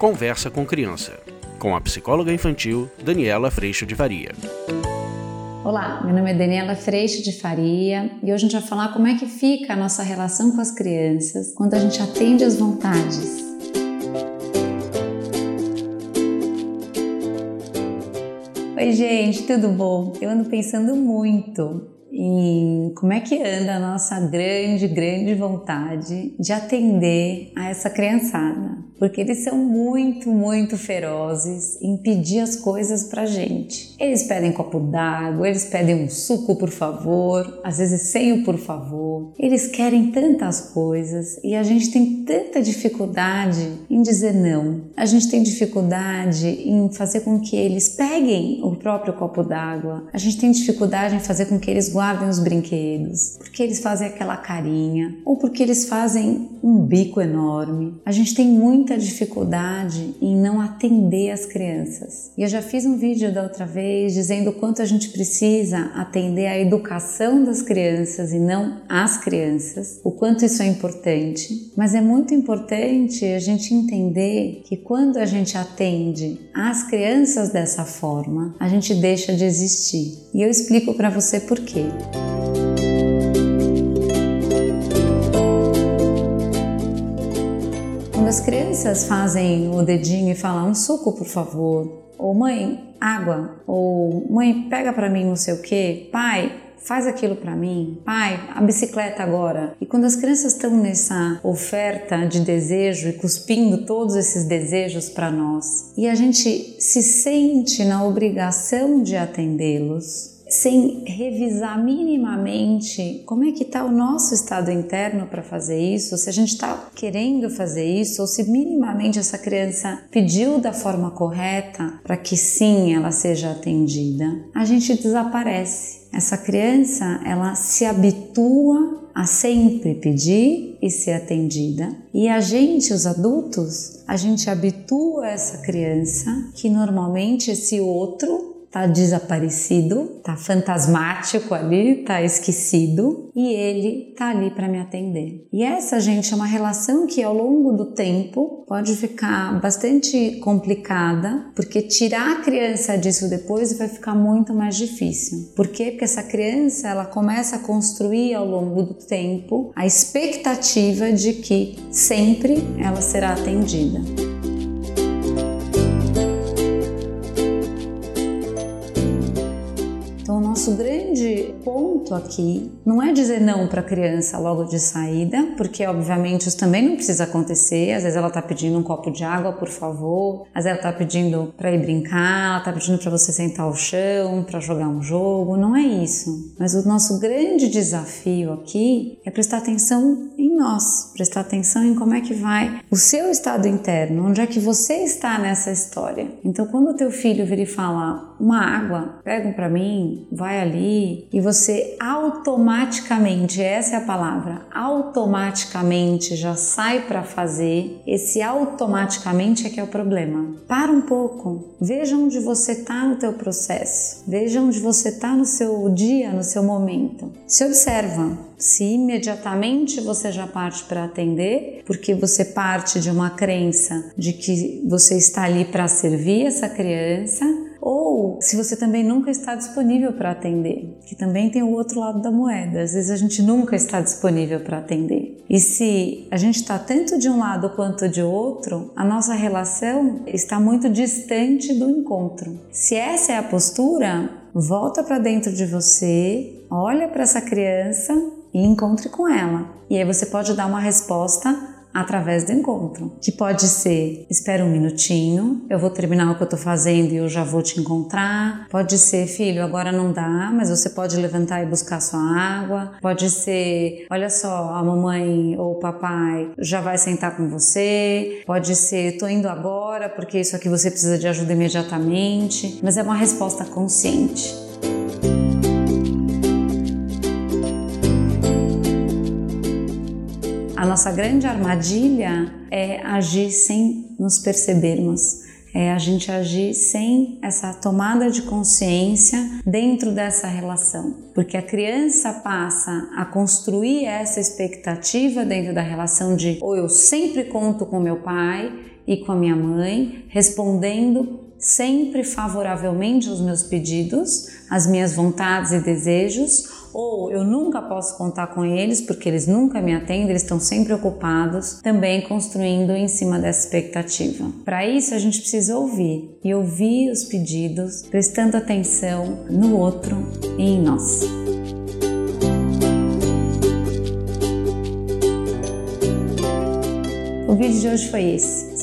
Conversa com Criança, com a psicóloga infantil Daniela Freixo de Faria. Olá, meu nome é Daniela Freixo de Faria e hoje a gente vai falar como é que fica a nossa relação com as crianças quando a gente atende às vontades. Oi, gente, tudo bom? Eu ando pensando muito em como é que anda a nossa grande, grande vontade de atender a essa criançada, porque eles são muito, muito ferozes em pedir as coisas pra gente. Eles pedem copo d'água, eles pedem um suco, por favor, às vezes sem o por favor. Eles querem tantas coisas e a gente tem tanta dificuldade em dizer não. A gente tem dificuldade em fazer com que eles peguem o próprio copo d'água. A gente tem dificuldade em fazer com que eles guardem os brinquedos, porque eles fazem aquela carinha ou porque eles fazem um bico enorme. A gente tem muita dificuldade em não atender as crianças. E eu já fiz um vídeo da outra vez dizendo o quanto a gente precisa atender a educação das crianças e não as crianças, o quanto isso é importante. Mas é muito importante a gente entender que quando a gente atende as crianças dessa forma, a gente deixa de existir. E eu explico para você por quê. As crianças fazem o dedinho e falam um suco, por favor, ou mãe, água, ou mãe, pega para mim não sei o que, pai, faz aquilo para mim, pai, a bicicleta agora. E quando as crianças estão nessa oferta de desejo e cuspindo todos esses desejos para nós, e a gente se sente na obrigação de atendê-los, sem revisar minimamente como é que está o nosso estado interno para fazer isso, se a gente está querendo fazer isso, ou se minimamente essa criança pediu da forma correta para que sim ela seja atendida, a gente desaparece. Essa criança ela se habitua a sempre pedir e ser atendida. E a gente, os adultos, a gente habitua essa criança que normalmente esse outro tá desaparecido, tá fantasmático ali, tá esquecido e ele tá ali para me atender. E essa, gente, é uma relação que ao longo do tempo pode ficar bastante complicada, porque tirar a criança disso depois vai ficar muito mais difícil. Por quê? Porque essa criança, ela começa a construir ao longo do tempo a expectativa de que sempre ela será atendida. Nosso grande ponto aqui não é dizer não para a criança logo de saída, porque obviamente isso também não precisa acontecer. Às vezes ela está pedindo um copo de água, por favor. Às vezes ela está pedindo para ir brincar, está pedindo para você sentar ao chão, para jogar um jogo. Não é isso. Mas o nosso grande desafio aqui é prestar atenção em nós, prestar atenção em como é que vai o seu estado interno, onde é que você está nessa história. Então, quando o teu filho vir e falar uma água, pega para mim, vai vai ali e você automaticamente, essa é a palavra, automaticamente já sai para fazer, esse automaticamente é que é o problema. Para um pouco, veja onde você está no teu processo, veja onde você está no seu dia, no seu momento. Se observa, se imediatamente você já parte para atender, porque você parte de uma crença de que você está ali para servir essa criança, ou se você também nunca está disponível para atender, que também tem o outro lado da moeda. Às vezes a gente nunca está disponível para atender. E se a gente está tanto de um lado quanto de outro, a nossa relação está muito distante do encontro. Se essa é a postura, volta para dentro de você, olha para essa criança e encontre com ela. E aí você pode dar uma resposta através do encontro, que pode ser espera um minutinho, eu vou terminar o que eu tô fazendo e eu já vou te encontrar. Pode ser filho, agora não dá, mas você pode levantar e buscar sua água. Pode ser, olha só, a mamãe ou o papai já vai sentar com você. Pode ser, tô indo agora porque isso aqui você precisa de ajuda imediatamente, mas é uma resposta consciente. A nossa grande armadilha é agir sem nos percebermos, é a gente agir sem essa tomada de consciência dentro dessa relação, porque a criança passa a construir essa expectativa dentro da relação de ou eu sempre conto com meu pai e com a minha mãe, respondendo sempre favoravelmente aos meus pedidos, às minhas vontades e desejos, ou eu nunca posso contar com eles porque eles nunca me atendem, eles estão sempre ocupados, também construindo em cima dessa expectativa. Para isso, a gente precisa ouvir e ouvir os pedidos, prestando atenção no outro e em nós. O vídeo de hoje foi esse.